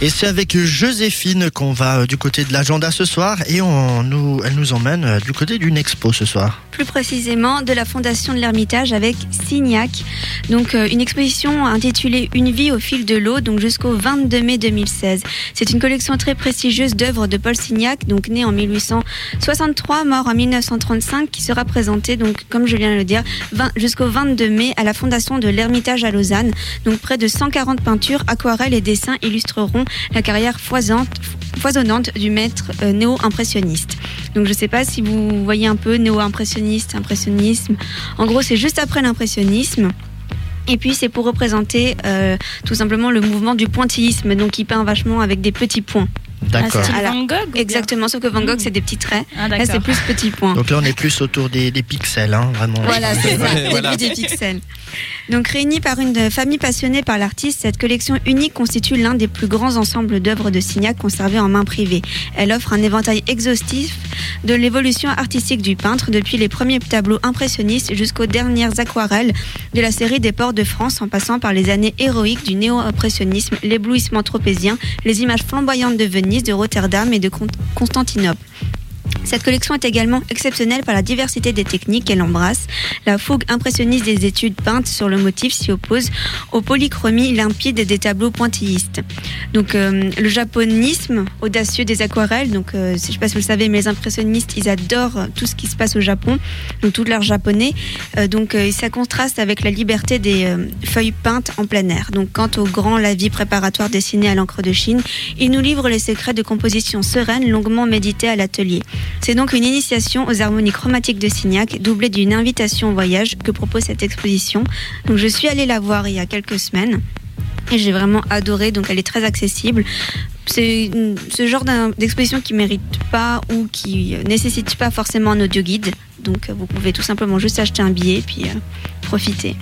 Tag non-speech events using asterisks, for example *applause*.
Et c'est avec Joséphine qu'on va euh, du côté de l'agenda ce soir et on nous, elle nous emmène euh, du côté d'une expo ce soir. Plus précisément de la Fondation de l'Ermitage avec Signac. Donc euh, une exposition intitulée Une vie au fil de l'eau, donc jusqu'au 22 mai 2016. C'est une collection très prestigieuse d'œuvres de Paul Signac, donc né en 1863, mort en 1935, qui sera présentée, donc comme je viens de le dire, jusqu'au 22 mai à la Fondation de l'Ermitage à Lausanne. Donc près de 140 peintures, aquarelles et dessins illustreront la carrière foisonnante du maître euh, néo-impressionniste. Donc je ne sais pas si vous voyez un peu néo-impressionniste, impressionnisme. En gros, c'est juste après l'impressionnisme. Et puis c'est pour représenter euh, tout simplement le mouvement du pointillisme, donc il peint vachement avec des petits points. D'accord. Van Gogh Exactement, sauf que Van Gogh, hmm. c'est des petits traits. Ah, là, c'est plus petits points. Donc là, on est plus autour des, pixels, hein, vraiment. Voilà, c'est ça, *laughs* des pixels. Donc réunie par une famille passionnée par l'artiste, cette collection unique constitue l'un des plus grands ensembles d'œuvres de Signac conservées en main privée. Elle offre un éventail exhaustif de l'évolution artistique du peintre, depuis les premiers tableaux impressionnistes jusqu'aux dernières aquarelles de la série des ports de France, en passant par les années héroïques du néo-impressionnisme, l'éblouissement tropézien, les images flamboyantes de Venise, de Rotterdam et de Constantinople. Cette collection est également exceptionnelle par la diversité des techniques qu'elle embrasse. La fougue impressionniste des études peintes sur le motif s'y oppose aux polychromies limpides des tableaux pointillistes. Donc euh, le japonisme audacieux des aquarelles, donc euh, je ne sais pas si vous le savez, mais les impressionnistes, ils adorent tout ce qui se passe au Japon, donc tout l'art japonais. Euh, donc ça contraste avec la liberté des feuilles peintes en plein air. Donc quant au grand lavis préparatoire dessiné à l'encre de Chine, il nous livre les secrets de composition sereine longuement méditée à l'atelier. C'est donc une initiation aux harmonies chromatiques de Signac, doublée d'une invitation au voyage que propose cette exposition. Donc je suis allée la voir il y a quelques semaines. Et j'ai vraiment adoré, donc elle est très accessible. C'est ce genre d'exposition qui mérite pas ou qui nécessite pas forcément un audio guide. Donc vous pouvez tout simplement juste acheter un billet et puis euh, profiter.